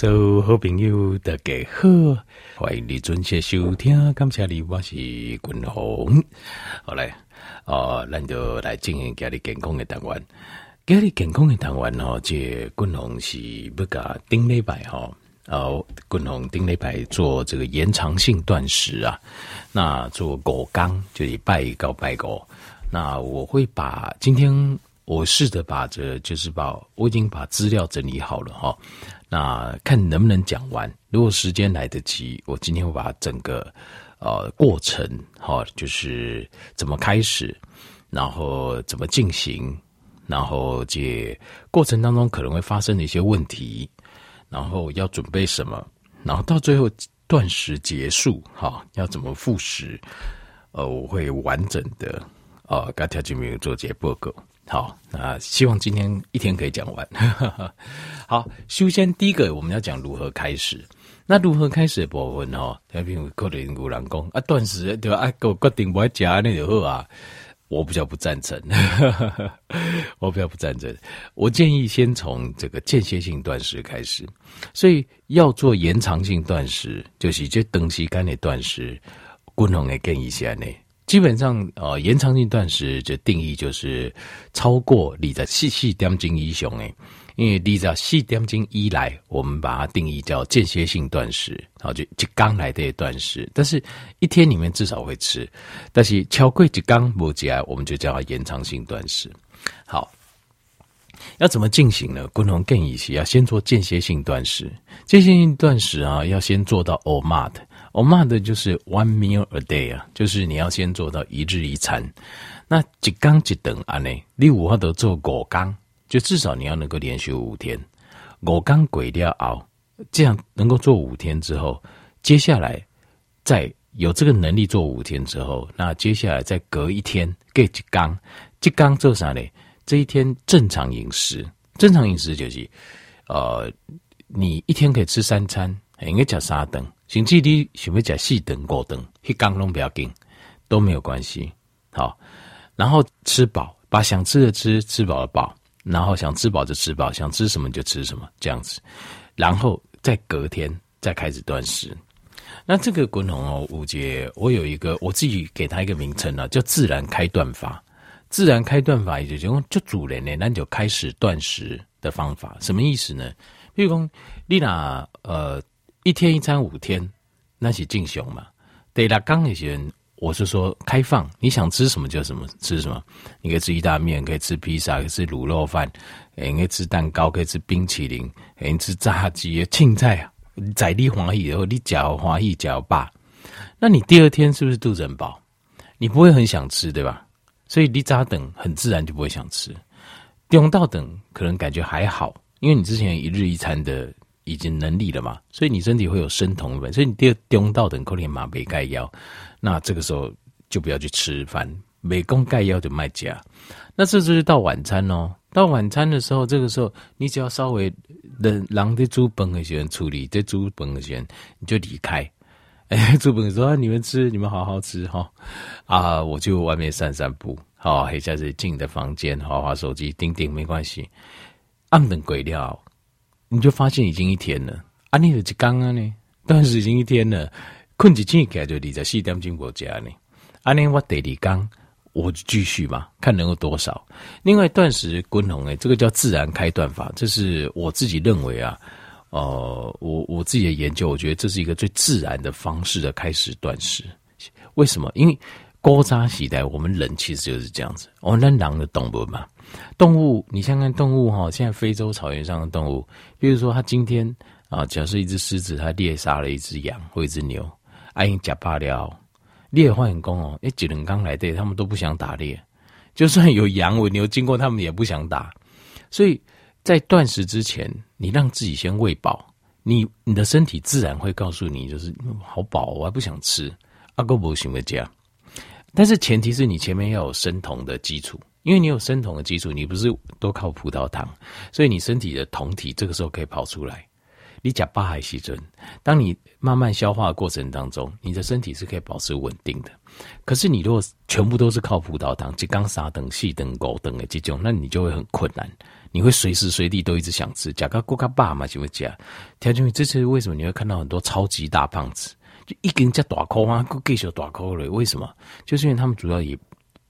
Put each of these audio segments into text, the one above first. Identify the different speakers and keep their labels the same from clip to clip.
Speaker 1: 所有好朋友大家好，欢迎你准时收听，感谢你，我是君鸿。好嘞，哦，咱就来进行家里健康的单元。家里健康的单元哦，这君鸿是不甲顶礼拜哈，哦，君鸿顶礼拜做这个延长性断食啊，那做五天就是拜一到拜五，那我会把今天。我试着把这，就是把我已经把资料整理好了哈，那看能不能讲完。如果时间来得及，我今天会把整个呃过程哈，就是怎么开始，然后怎么进行，然后这过程当中可能会发生的一些问题，然后要准备什么，然后到最后断食结束哈，要怎么复食，呃，我会完整的呃，跟条件没有做这些报告。好，那希望今天一天可以讲完。好，首先第一个我们要讲如何开始。那如何开始的部分哦，那边可能有人讲啊，断食对吧？啊，我决定不爱吃那就好啊。我比较不赞成，我比较不赞成。我建议先从这个间歇性断食开始。所以要做延长性断食，就是这长时间的断食，均衡的建议下呢。基本上，呃，延长性断食的定义就是超过你在四四点钟以上诶，因为你在四点钟以来，我们把它定义叫间歇性断食，然后就就刚来的断食，但是一天里面至少会吃，但是超过一刚不起来，我们就叫它延长性断食。好，要怎么进行呢？共同建议是要先做间歇性断食，间歇性断食啊，要先做到 OMAD。OMAD 就是 one meal a day 啊，就是你要先做到一日一餐。那几缸几等啊呢，你五号都做五缸，就至少你要能够连续五天。五缸鬼掉熬，这样能够做五天之后，接下来再有这个能力做五天之后，那接下来再隔一天给几缸，几缸做啥呢？这一天正常饮食，正常饮食就是呃，你一天可以吃三餐，应该叫三顿。甚至你想要吃四顿五顿，一缸都不要紧，都没有关系。好，然后吃饱，把想吃的吃，吃饱了饱，然后想吃饱就吃饱，想吃什么就吃什么，这样子，然后再隔天再开始断食。那这个滚红哦，五节，我有一个我自己给他一个名称呢，叫自然开断法。自然开断法也就是讲，就主人呢，那就开始断食的方法，什么意思呢？比如讲，你拿呃。一天一餐五天，那是正常嘛？对啦，刚那些人，我是说开放，你想吃什么就什么吃什么。你可以吃意大利面，可以吃披萨，可以吃卤肉饭，可以吃蛋糕，可以吃冰淇淋，可以吃炸鸡、青菜啊。在你欢喜以后，你嚼欢喜嚼饱，那你第二天是不是肚子很饱？你不会很想吃，对吧？所以你咋等，很自然就不会想吃。用到等可能感觉还好，因为你之前一日一餐的。已经能力了嘛，所以你身体会有生酮粉，所以你第二中道等扣点马贝钙药，那这个时候就不要去吃饭，美工盖药就卖假。那这就是到晚餐哦，到晚餐的时候，这个时候你只要稍微冷狼的猪本的先处理，这猪本的先你就离开。哎，猪本说、啊、你们吃，你们好好吃哈啊，我就外面散散步，好，还下子进你的房间，滑滑手机，钉钉没关系，暗等鬼料。你就发现已经一天了，啊，你的刚刚呢？断食已经一天了，困起起来就你在四点钟国家呢。啊，那我第二缸，我就继续嘛，看能够多少。另外断食均衡诶，这个叫自然开断法，这是我自己认为啊，呃，我我自己的研究，我觉得这是一个最自然的方式的开始断食。为什么？因为古早时代我们人其实就是这样子，我们人的动物嘛。动物，你想看动物哈？现在非洲草原上的动物，比如说它今天啊，假设一只狮子，它猎杀了一只羊或一只牛，哎，假罢了，猎换工哦，哎，几人刚来对，他们都不想打猎，就算有羊或牛经过，他们也不想打。所以在断食之前，你让自己先喂饱，你你的身体自然会告诉你，就是好饱，我还不想吃。阿哥不行的这样，但是前提是你前面要有生酮的基础。因为你有生酮的基础，你不是都靠葡萄糖，所以你身体的酮体这个时候可以跑出来。你吃饱还是准，当你慢慢消化的过程当中，你的身体是可以保持稳定的。可是你如果全部都是靠葡萄糖，就刚撒等细等狗等的这种，那你就会很困难。你会随时随地都一直想吃，假个过卡爸嘛就会讲。条件这是为什么你会看到很多超级大胖子，就一根叫大口啊，够继续大口了。为什么？就是因为他们主要以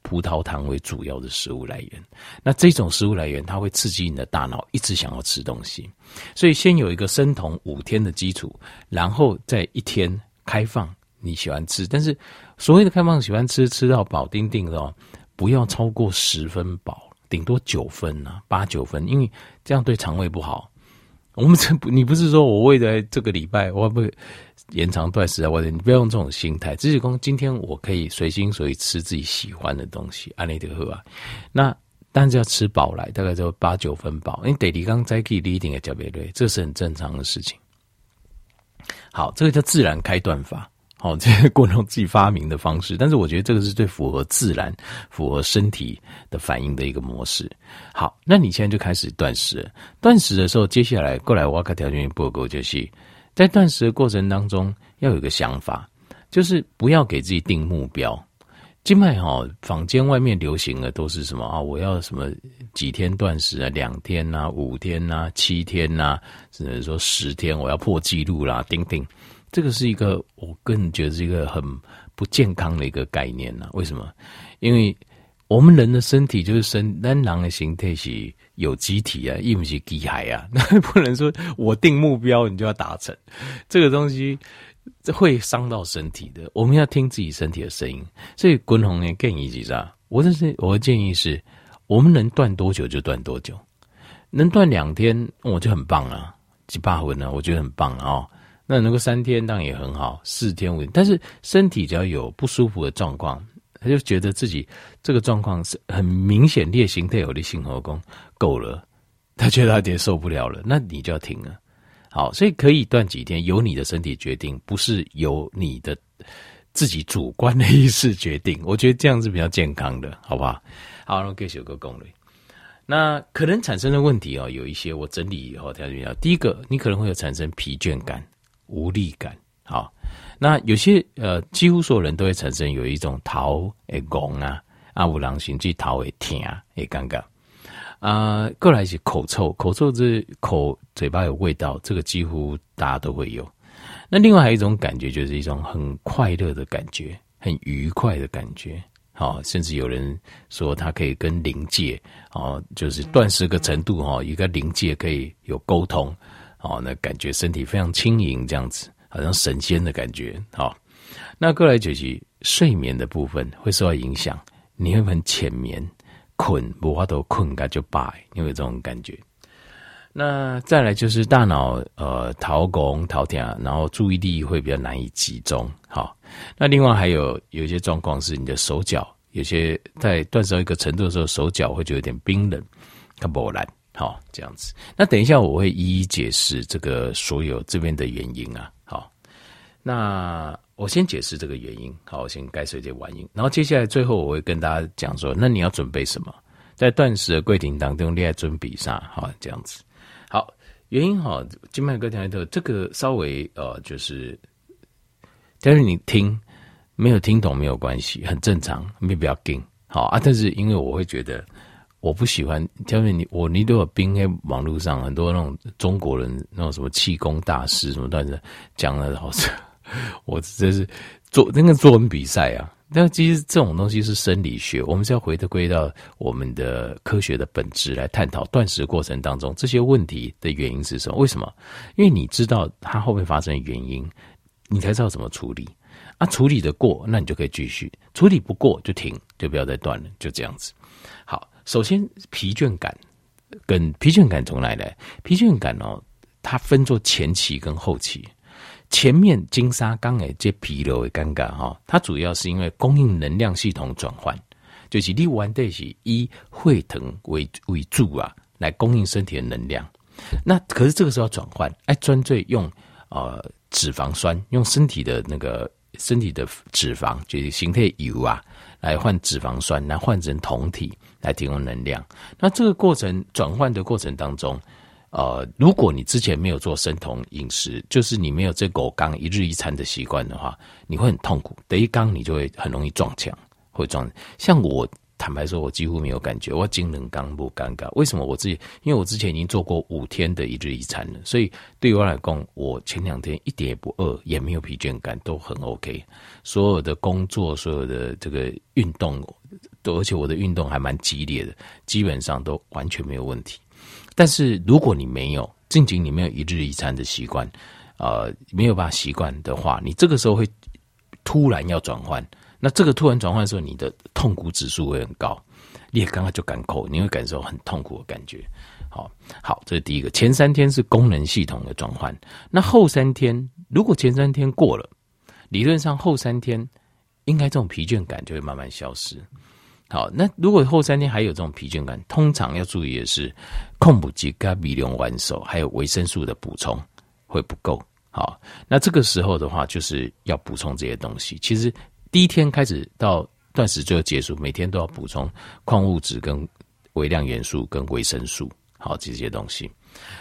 Speaker 1: 葡萄糖为主要的食物来源。那这种食物来源，它会刺激你的大脑一直想要吃东西。所以先有一个生酮五天的基础，然后再一天开放你喜欢吃，但是所谓的开放喜欢吃吃到饱，定定的哦，不要超过十分饱。顶多九分啊，八九分，因为这样对肠胃不好。我们这不，你不是说我为了这个礼拜我不延长断食啊？或者你不要用这种心态，只是说今天我可以随心所欲吃自己喜欢的东西，安利的喝啊。那但是要吃饱来，大概就八九分饱。因为得你刚才可以一定的加别类，这是很正常的事情。好，这个叫自然开断法。好，这是过程自己发明的方式，但是我觉得这个是最符合自然、符合身体的反应的一个模式。好，那你现在就开始断食了。断食的时候，接下来过来我要看条件报告，就是在断食的过程当中要有个想法，就是不要给自己定目标。今麦哈坊间外面流行的都是什么啊？我要什么几天断食啊？两天呐、啊？五天呐、啊？七天呐、啊？甚至说十天，我要破纪录啦！叮叮。这个是一个，我个人觉得是一个很不健康的一个概念呐、啊。为什么？因为我们人的身体就是身，单囊的形态是有机体啊，又不是机械啊，那不能说我定目标你就要达成，这个东西这会伤到身体的。我们要听自己身体的声音。所以滚红的建议是啥？我的是我的建议是，我们能断多久就断多久，能断两天我就很棒了，几把分呢？我觉得很棒啊、哦。那能够三天当然也很好，四天五天，但是身体只要有不舒服的状况，他就觉得自己这个状况是很明显烈性，有的性活功够了，他觉得他有点受不了了，那你就要停了。好，所以可以断几天，由你的身体决定，不是由你的自己主观的意识决定。我觉得这样是比较健康的，好不好？好，那给小哥攻略。那可能产生的问题哦，有一些我整理以后条件要，第一个，你可能会有产生疲倦感。无力感，好，那有些呃，几乎所有人都会产生有一种逃诶拱啊，啊，有人甚至头会痛会尴尬啊，过来是口臭，口臭是口嘴巴有味道，这个几乎大家都会有。那另外还有一种感觉，就是一种很快乐的感觉，很愉快的感觉，好，甚至有人说他可以跟灵界哦，就是断食个程度哈，一个灵界可以有沟通。哦，那感觉身体非常轻盈，这样子好像神仙的感觉。好，那过来就是睡眠的部分会受到影响，你会很浅眠，困无法都困个就罢，因为这种感觉。那再来就是大脑呃头拱头痛，然后注意力会比较难以集中。好，那另外还有有些状况是你的手脚，有些在断食到一个程度的时候，手脚会觉得有点冰冷，它不冷。好，这样子。那等一下我会一一解释这个所有这边的原因啊。好，那我先解释这个原因。好，我先概述一些原因。然后接下来最后我会跟大家讲说，那你要准备什么？在断食的过程当中，你要准备啥？好，这样子。好，原因哈，金麦哥听来头，这个稍微呃，就是，但是你听没有听懂没有关系，很正常，没必要紧。好啊，但是因为我会觉得。我不喜欢，因为你我你都有冰在网络上很多那种中国人那种什么气功大师什么段子讲的好像 我这是做那个作文比赛啊。但其实这种东西是生理学，我们是要回归到我们的科学的本质来探讨断食过程当中这些问题的原因是什么？为什么？因为你知道它后面发生的原因，你才知道怎么处理啊。处理得过，那你就可以继续；处理不过就停，就不要再断了，就这样子。首先，疲倦感跟疲倦感从哪来？疲倦感哦，它分作前期跟后期。前面金沙刚诶这疲劳的尴尬哈，它主要是因为供应能量系统转换，就是你完的是以会腾为为主啊，来供应身体的能量。那可是这个时候转换，哎，专注用呃脂肪酸，用身体的那个身体的脂肪，就是形态油啊。来换脂肪酸，来换成酮体来提供能量。那这个过程转换的过程当中，呃，如果你之前没有做生酮饮食，就是你没有这狗缸一日一餐的习惯的话，你会很痛苦。得一缸你就会很容易撞墙，会撞。像我坦白说，我几乎没有感觉，我精能刚不尴尬。为什么我自己？因为我之前已经做过五天的一日一餐了，所以对我来讲，我前两天一点也不饿，也没有疲倦感，都很 OK。所有的工作，所有的这个运动，都而且我的运动还蛮激烈的，基本上都完全没有问题。但是如果你没有，近期你没有一日一餐的习惯，呃，没有办法习惯的话，你这个时候会突然要转换，那这个突然转换的时候，你的痛苦指数会很高，你也刚刚就敢扣，你会感受很痛苦的感觉。好，好，这是第一个。前三天是功能系统的转换，那后三天，如果前三天过了，理论上后三天应该这种疲倦感就会慢慢消失。好，那如果后三天还有这种疲倦感，通常要注意的是，控补剂跟米龙丸手还有维生素的补充会不够。好，那这个时候的话，就是要补充这些东西。其实第一天开始到断食最后结束，每天都要补充矿物质跟微量元素跟维生素，好，这些东西。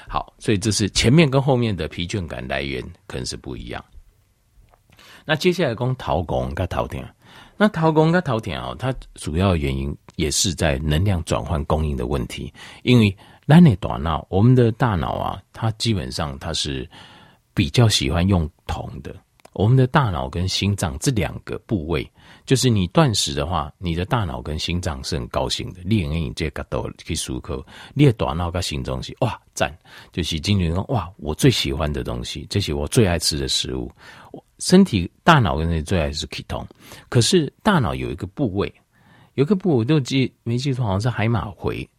Speaker 1: 好，所以这是前面跟后面的疲倦感来源可能是不一样。那接下来讲陶工跟陶田。那陶工跟陶田哦，它主要原因也是在能量转换供应的问题。因为咱的大脑，我们的大脑啊，它基本上它是比较喜欢用铜的。我们的大脑跟心脏这两个部位，就是你断食的话，你的大脑跟心脏是很高兴的。你用这个都可以舒口，你的大脑跟心脏是哇赞，就是今年说哇，我最喜欢的东西，这些我最爱吃的食物。身体大脑跟那最爱是 ketone，可是大脑有一个部位，有一个部位我都记没记错，好像是海马回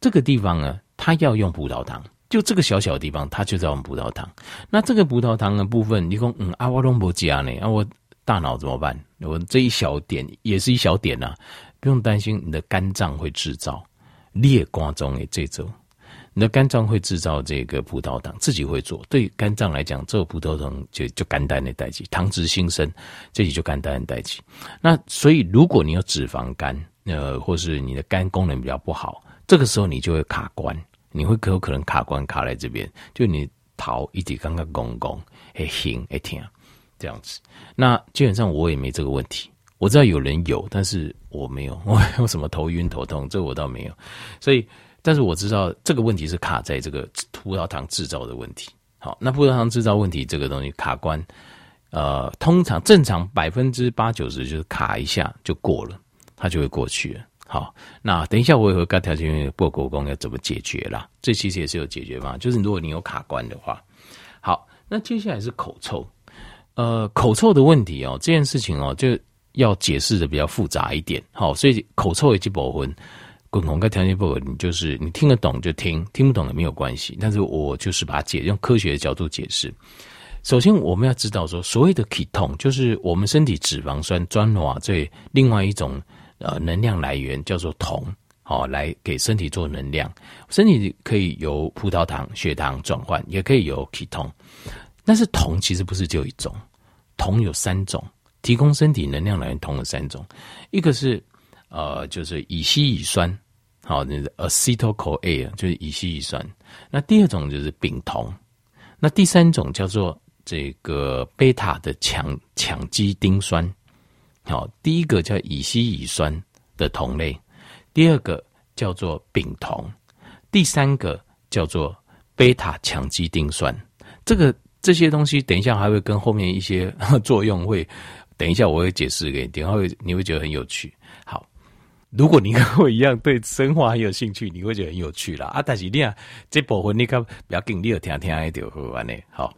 Speaker 1: 这个地方呢，它要用葡萄糖，就这个小小的地方，它就在我们葡萄糖。那这个葡萄糖的部分，你说嗯阿瓦隆博加呢？啊，我大脑怎么办？我这一小点也是一小点呐、啊，不用担心，你的肝脏会制造裂瓜中的这种。你的肝脏会制造这个葡萄糖，自己会做。对肝脏来讲，这个葡萄糖就就肝胆的代谢，糖脂新生，这里就肝胆的代谢。那所以，如果你有脂肪肝，呃，或是你的肝功能比较不好，这个时候你就会卡关，你会可有可能卡关卡在这边，就你逃一直刚刚公公会行会疼这样子。那基本上我也没这个问题，我知道有人有，但是我没有，我有什么头晕头痛，这我倒没有，所以。但是我知道这个问题是卡在这个葡萄糖制造的问题。好，那葡萄糖制造问题这个东西卡关，呃，通常正常百分之八九十就是卡一下就过了，它就会过去了。好，那等一下我也会跟条件报告工要怎么解决啦。这其实也是有解决方法，就是如果你有卡关的话，好，那接下来是口臭，呃，口臭的问题哦，这件事情哦就要解释的比较复杂一点。好，所以口臭以及保温。滚红跟条件不合，你就是你听得懂就听，听不懂也没有关系。但是我就是把它解用科学的角度解释。首先，我们要知道说，所谓的体痛就是我们身体脂肪酸转化这另外一种呃能量来源，叫做铜，好来给身体做能量。身体可以由葡萄糖、血糖转换，也可以由酮。但是铜其实不是只有一种，铜有三种，提供身体能量来源铜有三种，一个是。呃，就是乙烯乙酸，好，那个 acetyl-CoA 就是乙烯乙酸。那第二种就是丙酮，那第三种叫做这个贝塔的羟羟基丁酸。好，第一个叫乙烯乙酸的酮类，第二个叫做丙酮，第三个叫做贝塔羟基丁酸。这个这些东西，等一下还会跟后面一些 作用会，等一下我会解释给你，等下会你会觉得很有趣。好。如果你跟我一样对生化很有兴趣，你会觉得很有趣啦。啊！但是你啊，这部分你看不要紧，你要听听一点好玩的。好，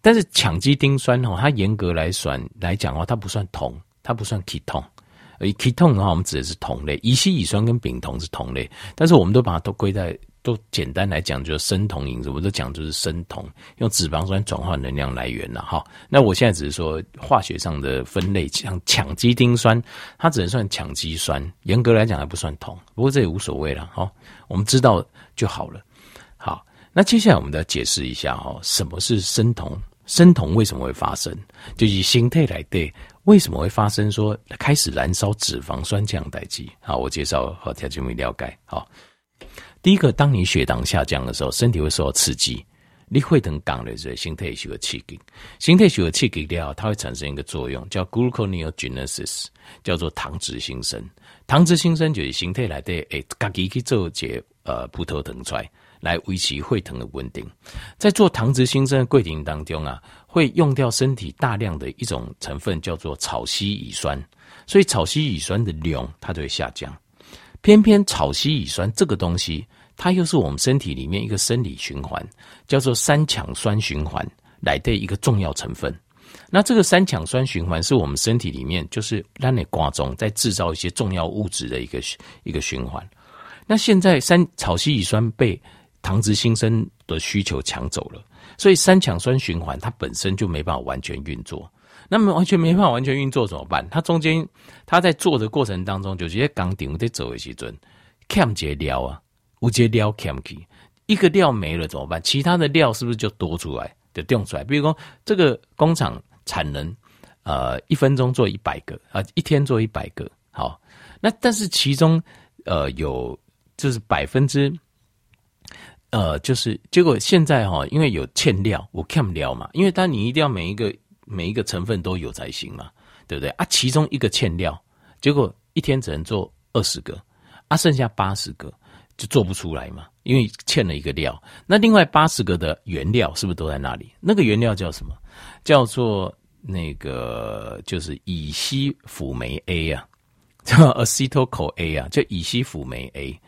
Speaker 1: 但是羟基丁酸哦，它严格来算来讲的话，它不算酮，它不算 ketone。而 ketone 的话，我们指的是酮类，乙烯乙酸跟丙酮是酮类，但是我们都把它都归在。都简单来讲，就是生酮饮食，我都讲就是生酮，用脂肪酸转换能量来源了哈。那我现在只是说化学上的分类，像羟基丁酸，它只能算羟基酸，严格来讲还不算酮，不过这也无所谓了哈。我们知道就好了。好，那接下来我们再解释一下哈，什么是生酮？生酮为什么会发生？就以形态来对，为什么会发生？说开始燃烧脂肪酸这样代际。好，我介绍和条件没了解好。第一个，当你血糖下降的时候，身体会受到刺激，你会等降的时候，形态需要刺激，形态需要刺激掉，它会产生一个作用，叫 gluconeogenesis，叫做糖脂新生。糖脂新生就是形态来的，诶，自己去做这呃葡萄糖出来，来维持血糖的稳定。在做糖脂新生的过程当中啊，会用掉身体大量的一种成分，叫做草烯乙酸，所以草烯乙酸的量它就会下降。偏偏草烯乙酸这个东西，它又是我们身体里面一个生理循环，叫做三羟酸循环来的一个重要成分。那这个三羟酸循环是我们身体里面就是让你挂中在制造一些重要物质的一个一个循环。那现在三草烯乙酸被糖脂新生的需求抢走了，所以三强酸循环它本身就没办法完全运作。那么完全没办法完全运作怎么办？它中间，它在做的过程当中，就直接钢顶在走的时阵，欠一个料啊，无节料欠去，一个料没了怎么办？其他的料是不是就多出来，就掉出来？比如说这个工厂产能，呃，一分钟做一百个啊，一天做一百个，好，那但是其中呃有就是百分之，呃就是结果现在哈，因为有欠料，我欠料嘛，因为当你一定要每一个。每一个成分都有才行嘛，对不对啊？其中一个欠料，结果一天只能做二十个，啊，剩下八十个就做不出来嘛，因为欠了一个料。那另外八十个的原料是不是都在那里？那个原料叫什么？叫做那个就是乙烯辅酶 A 啊，叫 acetyl-CoA 啊，叫乙烯辅酶 A。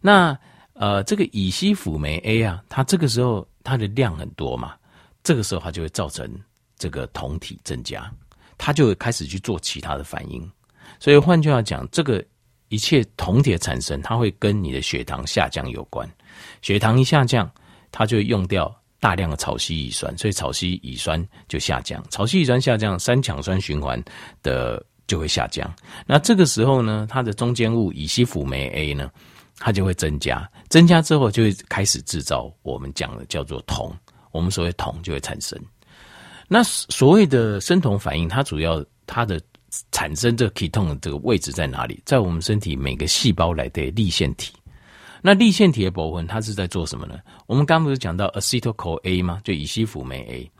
Speaker 1: 那呃，这个乙烯辅酶 A 啊，它这个时候它的量很多嘛，这个时候它就会造成。这个酮体增加，它就会开始去做其他的反应。所以换句话讲，这个一切酮体的产生，它会跟你的血糖下降有关。血糖一下降，它就会用掉大量的草烯乙酸，所以草烯乙酸就下降。草烯乙酸下降，三羟酸循环的就会下降。那这个时候呢，它的中间物乙烯辅酶 A 呢，它就会增加。增加之后，就会开始制造我们讲的叫做酮。我们所谓酮就会产生。那所谓的生酮反应，它主要它的产生这个 ketone 的这个位置在哪里？在我们身体每个细胞来的粒线体。那粒线体的部分，它是在做什么呢？我们刚不是讲到 acetyl-CoA 吗？就乙烯辅酶 A，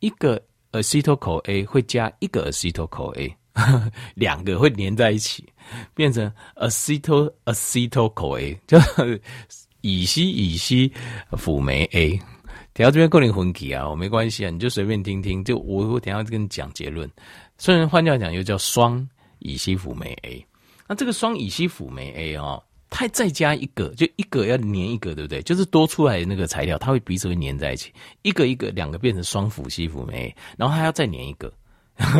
Speaker 1: 一个 acetyl-CoA 会加一个 acetyl-CoA，两个会连在一起，变成 acetyl-acetyl-CoA，就乙烯乙烯辅酶 A。等下这边构成分歧啊，我没关系啊，你就随便听听。就我我等下跟你讲结论。虽然换掉讲，又叫双乙烯辅酶 A。那这个双乙烯辅酶 A 哦，它再加一个，就一个要粘一个，对不对？就是多出来的那个材料，它会彼此会粘在一起，一个一个两个变成双辅烯辅酶 A，然后还要再粘一个，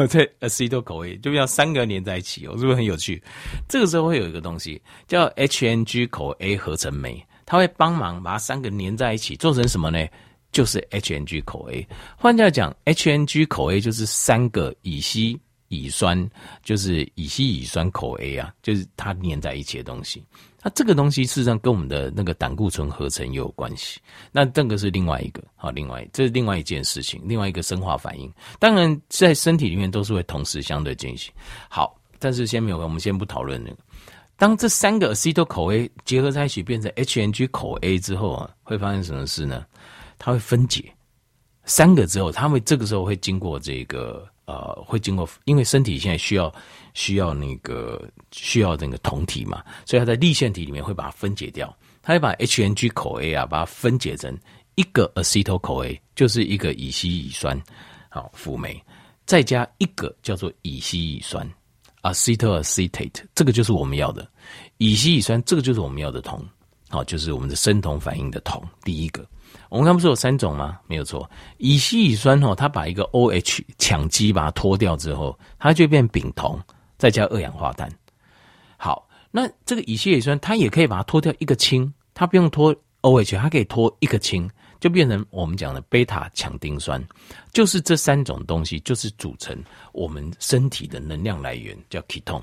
Speaker 1: 在 acetyl-CoA 就要三个连在一起哦，是不是很有趣？这个时候会有一个东西叫 HNG 口 A 合成酶，它会帮忙把三个粘在一起，做成什么呢？就是 HNG 口 A 换句讲，HNG 口 A 就是三个乙烯乙酸，就是乙烯乙酸口 A 啊，就是它粘在一起的东西。那这个东西事实上跟我们的那个胆固醇合成也有关系。那这个是另外一个，好，另外这是另外一件事情，另外一个生化反应。当然，在身体里面都是会同时相对进行。好，但是先没有，我们先不讨论那个。当这三个 acetyl-CoA 结合在一起变成 HNG-CoA 之后啊，会发生什么事呢？它会分解三个之后，它会这个时候会经过这个呃，会经过，因为身体现在需要需要那个需要那个酮体嘛，所以它在粒线体里面会把它分解掉，它会把 HNG-CoA 啊把它分解成一个 acetyl-CoA，就是一个乙烯乙酸好辅酶，再加一个叫做乙烯乙酸 acetyl-acetate，这个就是我们要的。乙烯乙酸，这个就是我们要的酮，好，就是我们的生酮反应的酮，第一个。我们刚不是有三种吗？没有错，乙烯乙酸哦，它把一个 OH 羟基把它脱掉之后，它就变丙酮，再加二氧化碳。好，那这个乙烯乙酸它也可以把它脱掉一个氢，它不用脱 OH，它可以脱一个氢，就变成我们讲的贝塔羟丁酸。就是这三种东西，就是组成我们身体的能量来源，叫 ketone。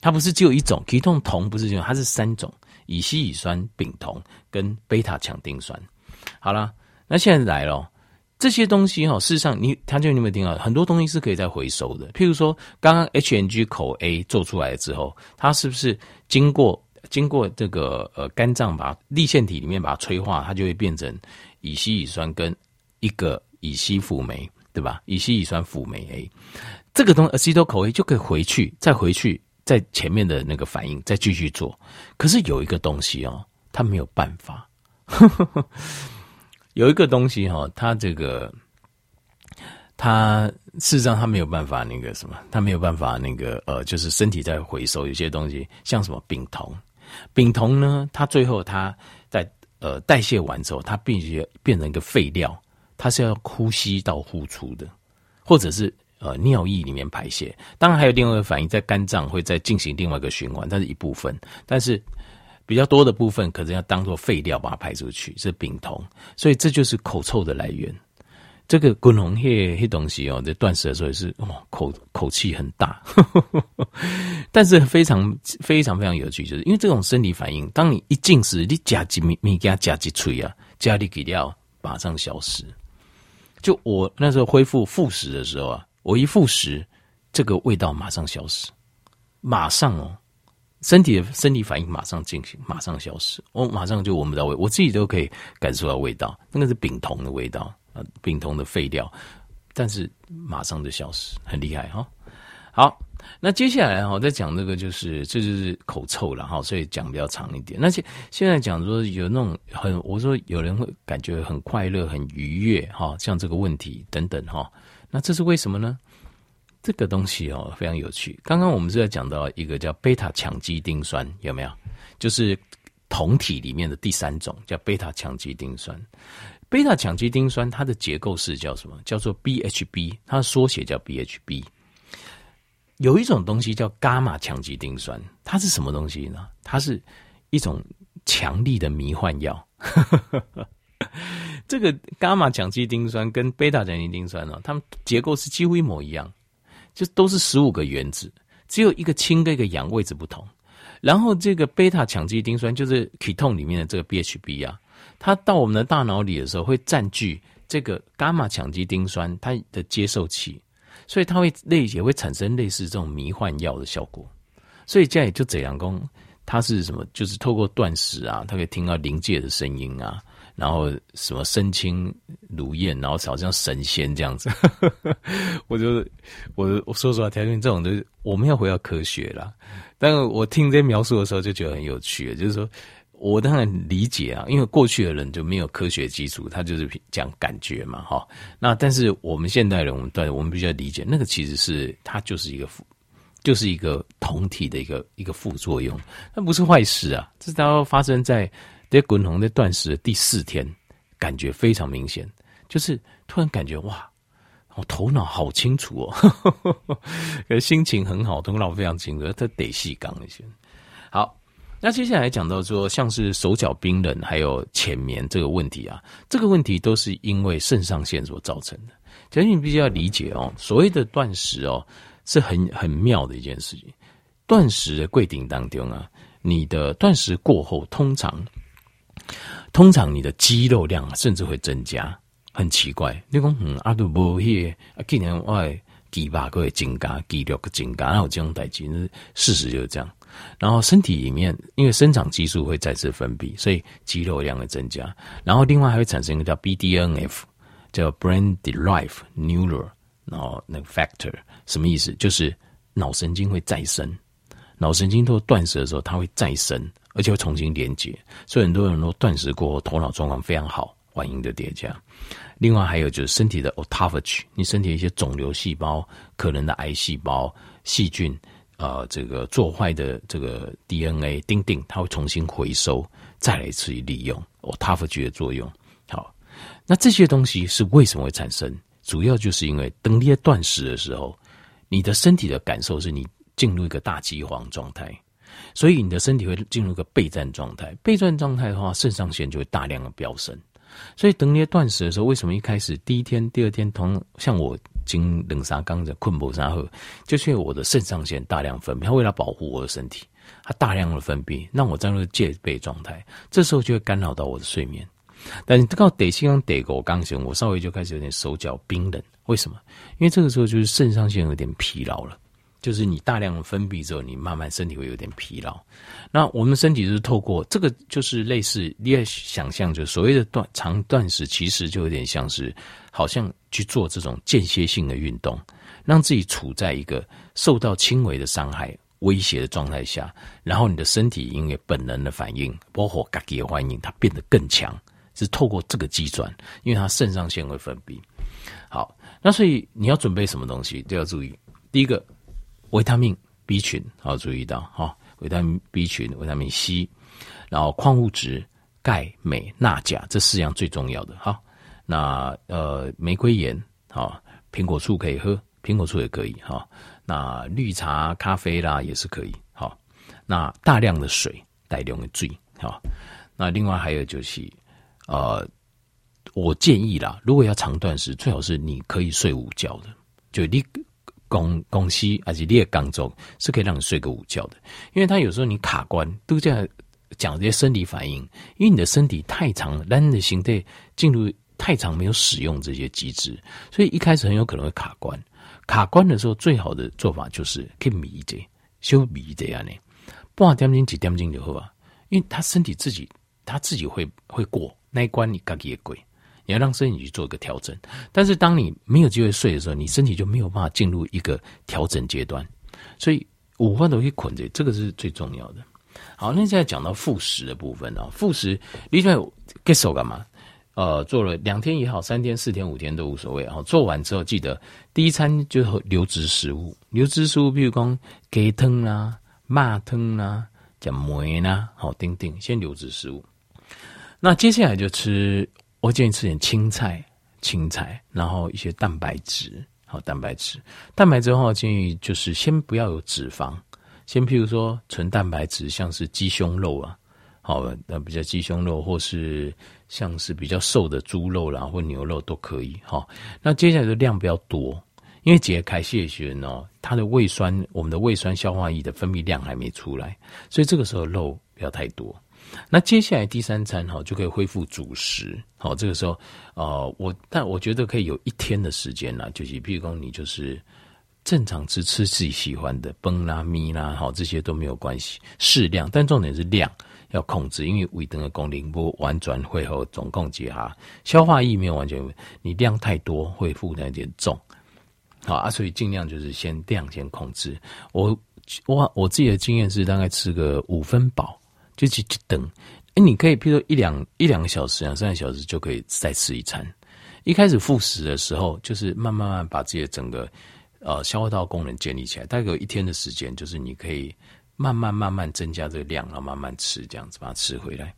Speaker 1: 它不是只有一种 ketone，酮不是这种，它是三种：乙烯乙酸、丙酮跟贝塔羟丁酸。好了，那现在来了，这些东西哈，事实上你，他就你有没有听到？很多东西是可以再回收的。譬如说，刚刚 HNG 口 A 做出来之后，它是不是经过经过这个呃肝脏把粒线体里面把它催化，它就会变成乙烯乙酸跟一个乙烯辅酶，对吧？乙烯乙酸辅酶 A，这个东西 acetyl CoA 就可以回去，再回去，在前面的那个反应再继续做。可是有一个东西哦，它没有办法，有一个东西哈、它这个。它事实上，它没有办法那个什么，它没有办法那个呃，就是身体在回收有些东西，像什么丙酮，丙酮呢，它最后它在呃代谢完之后，它必须变成一个废料，它是要呼吸道呼出的，或者是呃尿液里面排泄。当然还有另外一个反应，在肝脏会再进行另外一个循环，但是一部分，但是比较多的部分可能要当做废料把它排出去，是丙酮，所以这就是口臭的来源。这个滚红叶黑东西哦，在断食的时候也是哦，口口气很大，但是非常非常非常有趣，就是因为这种生理反应，当你一进食，你加几米米加加几吹啊，加力给料马上消失。就我那时候恢复复食的时候啊，我一复食，这个味道马上消失，马上哦，身体的身体反应马上进行，马上消失，我马上就闻不到味，我自己都可以感受到味道，那个是丙酮的味道。啊，丙酮的废料，但是马上就消失，很厉害哈。好，那接下来哈，再讲这个就是，这就是口臭了哈，所以讲比较长一点。那现现在讲说有那种很，我说有人会感觉很快乐、很愉悦哈，像这个问题等等哈，那这是为什么呢？这个东西哦非常有趣。刚刚我们是在讲到一个叫贝塔羟基丁酸，有没有？就是酮体里面的第三种叫贝塔羟基丁酸。贝塔羟基丁酸，它的结构式叫什么？叫做 BHB，它的缩写叫 BHB。有一种东西叫伽马羟基丁酸，它是什么东西呢？它是一种强力的迷幻药。这个伽马羟基丁酸跟贝塔羟基丁酸呢，它们结构是几乎一模一样，就都是十五个原子，只有一个氢跟一个氧位置不同。然后这个贝塔羟基丁酸就是 ketone 里面的这个 BHB 啊。它到我们的大脑里的时候，会占据这个伽马羟基丁酸它的接受器，所以它会类也会产生类似这种迷幻药的效果。所以这也就这样讲，它是什么？就是透过断食啊，它可以听到灵界的声音啊，然后什么身轻如燕，然后好像神仙这样子。我就我我说实话，条件这种的，我们要回到科学啦。但是我听这些描述的时候，就觉得很有趣，就是说。我当然理解啊，因为过去的人就没有科学基础，他就是讲感觉嘛，哈。那但是我们现代人，我们对，我们必须要理解，那个其实是它就是一个，就是一个同体的一个一个副作用，那不是坏事啊。这大概发生在在滚红在断食的第四天，感觉非常明显，就是突然感觉哇，我头脑好清楚哦，心情很好，头脑非常清楚，他得细刚一些，好。那接下来讲到说，像是手脚冰冷，还有浅眠这个问题啊，这个问题都是因为肾上腺所造成的。其实你必须要理解哦，所谓的断食哦，是很很妙的一件事情。断食的规定当中啊，你的断食过后，通常通常你的肌肉量甚至会增加，很奇怪。你讲嗯，阿都不会，啊，今年我肌肉个会增加，肌肉个增加，然后这种代志，事实就是这样。然后身体里面，因为生长激素会再次分泌，所以肌肉量会增加。然后另外还会产生一个叫 BDNF，叫 Brain Derived Neural，然后那个 Factor 什么意思？就是脑神经会再生，脑神经都断食的时候它会再生，而且会重新连接。所以很多人都断食过后头脑状况非常好，反应的叠加。另外还有就是身体的 Autophagy，你身体一些肿瘤细胞、可能的癌细胞、细菌。呃，这个做坏的这个 DNA 钉钉，它会重新回收，再来一次利用，autophagy 的作用。好，那这些东西是为什么会产生？主要就是因为等你在断食的时候，你的身体的感受是你进入一个大饥荒状态，所以你的身体会进入一个备战状态。备战状态的话，肾上腺就会大量的飙升。所以等你断食的时候，为什么一开始第一天、第二天同像我？经冷沙缸的困不沙后，就是因为我的肾上腺大量分泌，它为了保护我的身体，它大量的分泌，让我进入戒备状态，这时候就会干扰到我的睡眠。但你到得心刚得狗刚醒，我稍微就开始有点手脚冰冷，为什么？因为这个时候就是肾上腺有点疲劳了，就是你大量的分泌之后，你慢慢身体会有点疲劳。那我们身体是透过这个，就是类似你也想象，就所谓的断长断食，其实就有点像是好像去做这种间歇性的运动，让自己处在一个受到轻微的伤害、威胁的状态下，然后你的身体因为本能的反应，包括嘎吉的反应，它变得更强，是透过这个机转，因为它肾上腺会分泌。好，那所以你要准备什么东西都要注意。第一个。维他命 B 群，好注意到哈，维他命 B 群、维他命 C，然后矿物质钙、镁、钠、钾这四样最重要的哈。那呃，玫瑰盐哈，苹果醋可以喝，苹果醋也可以哈。那绿茶、咖啡啦也是可以哈。那大量的水，大量的水哈。那另外还有就是呃，我建议啦，如果要长断食，最好是你可以睡午觉的，就你。公公司而且你也刚走，是可以让你睡个午觉的，因为他有时候你卡关都在讲这些生理反应，因为你的身体太长，让你的心态进入太长没有使用这些机制，所以一开始很有可能会卡关。卡关的时候，最好的做法就是可以迷着休迷这样呢，半点钟几点钟就好啊，因为他身体自己他自己会会过那一关，你自己也过。要让身体去做一个调整，但是当你没有机会睡的时候，你身体就没有办法进入一个调整阶段，所以五分都可以捆着，这个是最重要的。好，那现在讲到复食的部分啊，复食你在 get 手干嘛？呃，做了两天也好，三天、四天、五天都无所谓。然后做完之后，记得第一餐就流质食物，流质食物，比如讲鸡汤啦、麻汤啦、讲梅啦，好，丁丁，先流质食物。那接下来就吃。我建议吃点青菜，青菜，然后一些蛋白质，好，蛋白质。蛋白质的话，建议就是先不要有脂肪，先譬如说纯蛋白质，像是鸡胸肉啊，好，那比较鸡胸肉，或是像是比较瘦的猪肉啦，或牛肉都可以，好。那接下来的量比较多，因为解开谢血呢，它的胃酸，我们的胃酸消化液的分泌量还没出来，所以这个时候肉不要太多。那接下来第三餐哈就可以恢复主食，好，这个时候，呃，我但我觉得可以有一天的时间啦，就是譬如说你就是正常吃吃自己喜欢的崩啦米啦，好，这些都没有关系，适量，但重点是量要控制，因为胃肠的功能不完全会和总共结哈，消化液没有完全，你量太多会负担有点重，好啊，所以尽量就是先量先控制。我我我自己的经验是大概吃个五分饱。就去去等，哎，你可以，譬如说一两一两个小时、两三个小时就可以再吃一餐。一开始复食的时候，就是慢慢慢把自己的整个呃消化道功能建立起来。大概有一天的时间，就是你可以慢慢慢慢增加这个量，然后慢慢吃，这样子把它吃回来。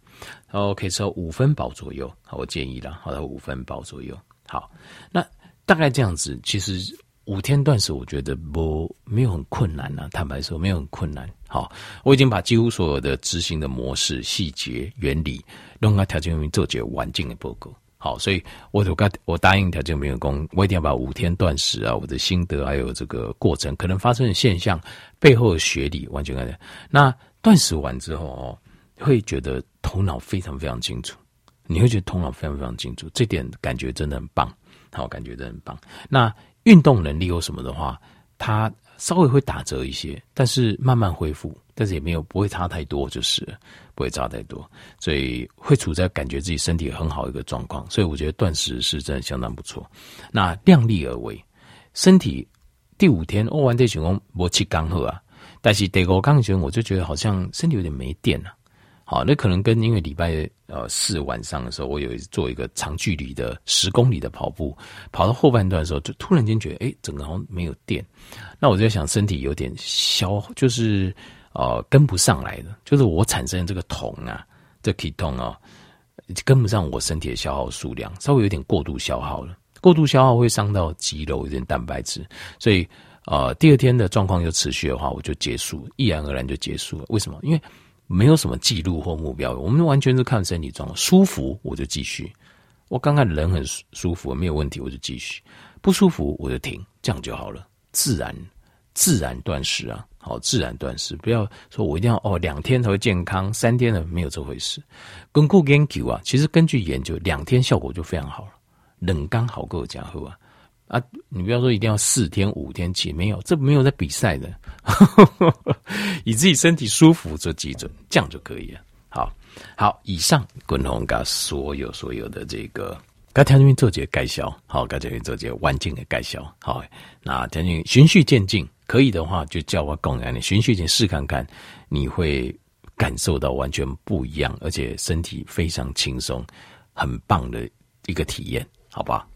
Speaker 1: 然后可以吃到五分饱左右，好，我建议了，好到五分饱左右。好，那大概这样子，其实。五天断食，我觉得不没有很困难啊。坦白说，没有很困难。好，我已经把几乎所有的执行的模式、细节、原理，弄个条件员做解完整的报告。好，所以我我我答应条件员工，我一定要把五天断食啊，我的心得还有这个过程可能发生的现象背后的学理完全看见。那断食完之后哦，会觉得头脑非常非常清楚，你会觉得头脑非常非常清楚，这点感觉真的很棒。好，感觉真的很棒。那。运动能力有什么的话，它稍微会打折一些，但是慢慢恢复，但是也没有不会差太多，就是不会差太多，所以会处在感觉自己身体很好一个状况，所以我觉得断食是真的相当不错。那量力而为，身体第五天哦完这情况我去刚好啊，但是第五刚觉我就觉得好像身体有点没电了。好，那可能跟因为礼拜呃四晚上的时候，我有做一个长距离的十公里的跑步，跑到后半段的时候，就突然间觉得，哎，整个好像没有电。那我就在想，身体有点消，就是呃跟不上来的，就是我产生这个酮啊，这 ketone 啊，跟不上我身体的消耗数量，稍微有点过度消耗了。过度消耗会伤到肌肉，有点蛋白质，所以呃第二天的状况又持续的话，我就结束，毅然而然就结束了。为什么？因为没有什么记录或目标，我们完全是看身体状况，舒服我就继续。我刚开始人很舒服，没有问题我就继续，不舒服我就停，这样就好了。自然自然断食啊，好，自然断食，不要说我一定要哦两天才会健康，三天的没有这回事。巩固研究啊，其实根据研究，两天效果就非常好了。冷刚好够加喝啊，啊，你不要说一定要四天五天起，没有，这没有在比赛的，以自己身体舒服做基准，这样就可以了。好，好，以上滚红嘎所有所有的这个，该条件做些介绍，好，该条件做些环境的介绍，好，那条件循序渐进，可以的话就叫我供养，你循序渐进试看看，你会感受到完全不一样，而且身体非常轻松，很棒的一个体验，好吧？